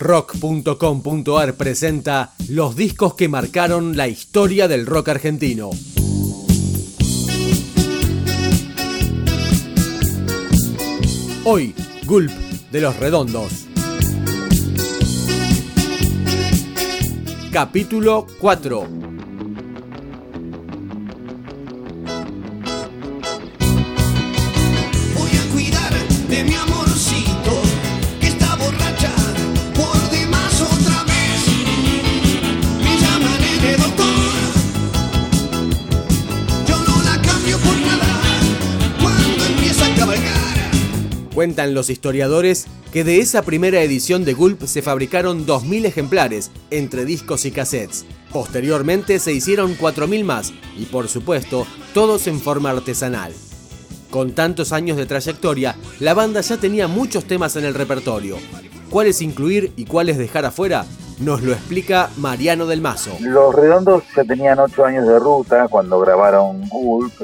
Rock.com.ar presenta los discos que marcaron la historia del rock argentino. Hoy, Gulp de los Redondos. Capítulo 4 Cuentan los historiadores que de esa primera edición de Gulp se fabricaron 2.000 ejemplares entre discos y cassettes. Posteriormente se hicieron 4.000 más y por supuesto todos en forma artesanal. Con tantos años de trayectoria, la banda ya tenía muchos temas en el repertorio. ¿Cuáles incluir y cuáles dejar afuera? Nos lo explica Mariano del Mazo. Los Redondos ya tenían 8 años de ruta cuando grabaron Gulp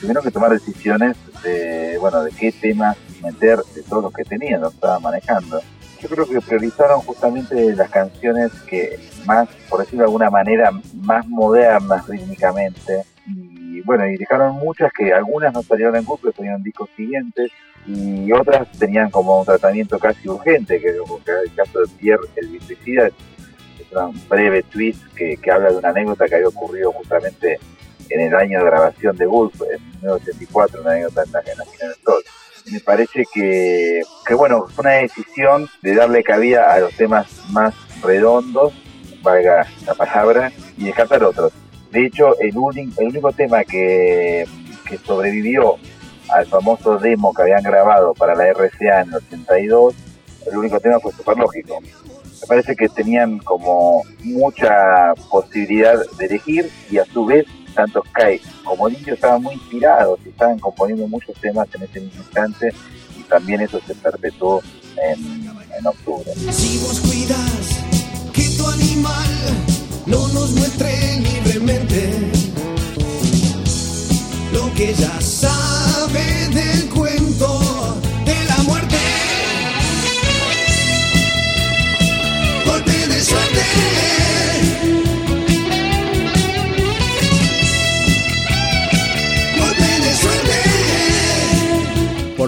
tuvieron que tomar decisiones de, bueno, de qué temas meter de todos los que tenían, lo estaban manejando. Yo creo que priorizaron justamente las canciones que más, por decirlo de alguna manera, más modernas rítmicamente. Y bueno, y dejaron muchas que algunas no salieron en grupo, salieron discos siguientes, y otras tenían como un tratamiento casi urgente, que como el caso de Pierre el Bicicida es un breve tweet que, que habla de una anécdota que había ocurrido justamente en el año de grabación de Gulp, en 1984, una anécdota en la, en la del Sol me parece que, que, bueno, fue una decisión de darle cabida a los temas más redondos, valga la palabra, y descartar otros. De hecho, el, único, el único tema que, que sobrevivió al famoso demo que habían grabado para la RCA en el 82, el único tema fue Superlógico. Me parece que tenían como mucha posibilidad de elegir y a su vez tanto Sky como Indio estaban muy inspirados y estaban componiendo muchos temas en ese mismo instante y también eso se perpetuó en, en octubre. Si vos cuidas que tu animal no nos muestre libremente lo que ya sabe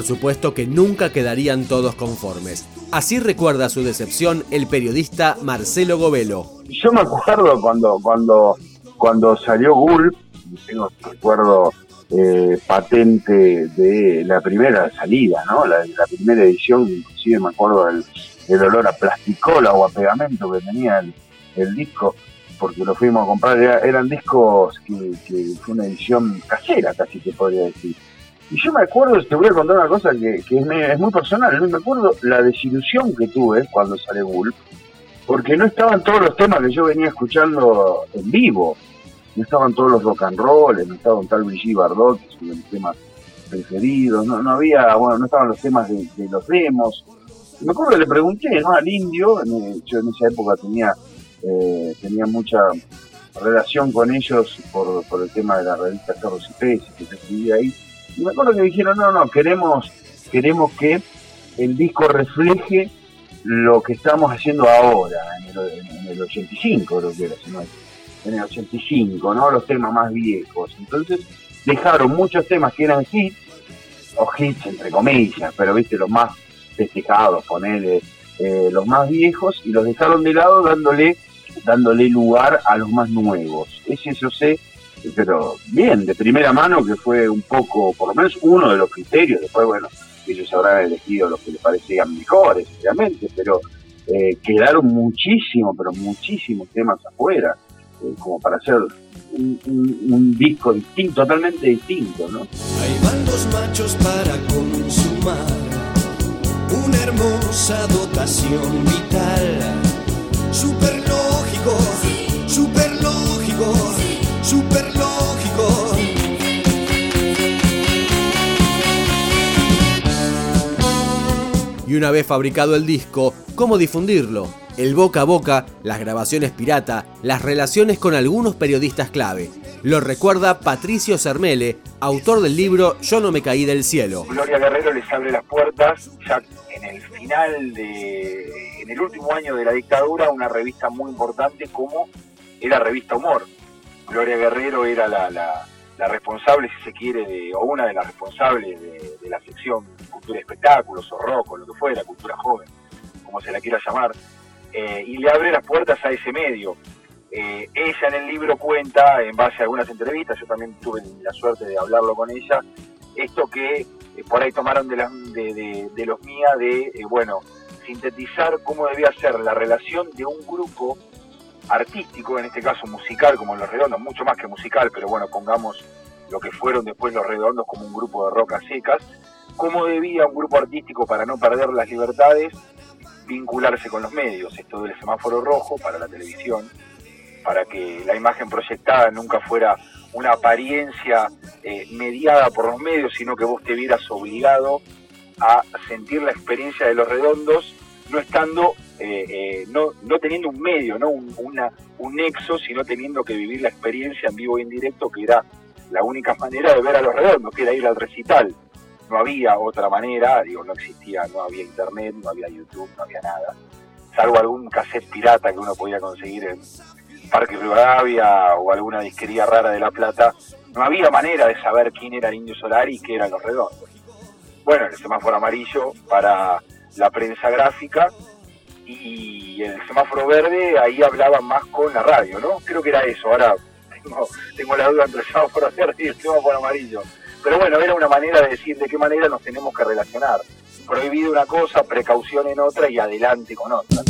Por supuesto que nunca quedarían todos conformes. Así recuerda su decepción el periodista Marcelo Govelo. Yo me acuerdo cuando, cuando, cuando salió Gulp, tengo recuerdo eh, patente de la primera salida, ¿no? La, primera edición, inclusive me acuerdo del, olor a plasticola o a pegamento que tenía el, disco, porque lo fuimos a comprar, eran discos que, que, fue una edición casera, casi te podría decir. Y yo me acuerdo, te voy a contar una cosa que, es, muy personal, me acuerdo la desilusión que tuve cuando sale Bull, porque no estaban todos los temas que yo venía escuchando en vivo, no estaban todos los rock and roll, no estaba un tal Brigitte Bardot, que es uno de mis temas preferidos, no, no había, bueno, no estaban los temas de, los demos. me acuerdo que le pregunté, ¿no? Al indio, yo en esa época tenía, eh, tenía mucha relación con ellos por, por el tema de la revista Carlos y Peces, que se escribía ahí, y me acuerdo que dijeron, no, no, queremos, queremos que el disco refleje lo que estamos haciendo ahora, en el, 85 creo que era, en el 85, ¿no? Los temas más viejos. Entonces dejaron muchos temas que eran hits, o hits entre comillas, pero viste, los más festejados, ponerle eh, los más viejos, y los dejaron de lado dándole, dándole lugar a los más nuevos. Ese yo sé pero bien, de primera mano, que fue un poco, por lo menos uno de los criterios, después, bueno, ellos habrán elegido los que les parecían mejores, obviamente, pero eh, quedaron muchísimos, pero muchísimos temas afuera, eh, como para hacer un, disco distinto, totalmente distinto, ¿no? Hay van los machos para consumar una hermosa dotación vital, super lógico, una vez fabricado el disco, cómo difundirlo, el boca a boca, las grabaciones pirata, las relaciones con algunos periodistas clave. Lo recuerda Patricio Cermele, autor del libro Yo no me caí del cielo. Gloria Guerrero les abre las puertas ya en el final de, en el último año de la dictadura, una revista muy importante como era Revista Humor. Gloria Guerrero era la, la, responsable, si se quiere, o una de las responsables de, la sección Cultura Espectáculos o Rock o lo que fuera, Cultura Joven, como se la quiera llamar, eh, y le abre las puertas a ese medio. Eh, ella en el libro cuenta, en base a algunas entrevistas, yo también tuve la suerte de hablarlo con ella, esto que eh, por ahí tomaron de, de, los mías de, bueno, sintetizar cómo debía ser la relación de un grupo artístico, en este caso musical, como Los Redondos, mucho más que musical, pero bueno, pongamos lo que fueron después Los Redondos como un grupo de rocas secas, cómo debía un grupo artístico, para no perder las libertades, vincularse con los medios, esto del semáforo rojo para la televisión, para que la imagen proyectada nunca fuera una apariencia eh, mediada por los medios, sino que vos te vieras obligado a sentir la experiencia de los redondos, no estando, eh, eh, no, no teniendo un medio, no un, una, un nexo, sino teniendo que vivir la experiencia en vivo y en directo, que era la única manera de ver a los redondos, que era ir al recital. No había otra manera, digo, no existía, no había internet, no había YouTube, no había nada, salvo algún cassette pirata que uno podía conseguir en, Parque Rivadavia o alguna disquería rara de La Plata, no había manera de saber quién era el Indio Solar y qué eran los redondos. Bueno, el semáforo amarillo para la prensa gráfica y el semáforo verde ahí hablaban más con la radio, ¿no? Creo que era eso, ahora tengo, tengo la duda entre el semáforo verde y el semáforo amarillo. Pero bueno, era una manera de decir de qué manera nos tenemos que relacionar. Prohibido una cosa, precaución en otra y adelante con otra.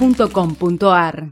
rock.com.ar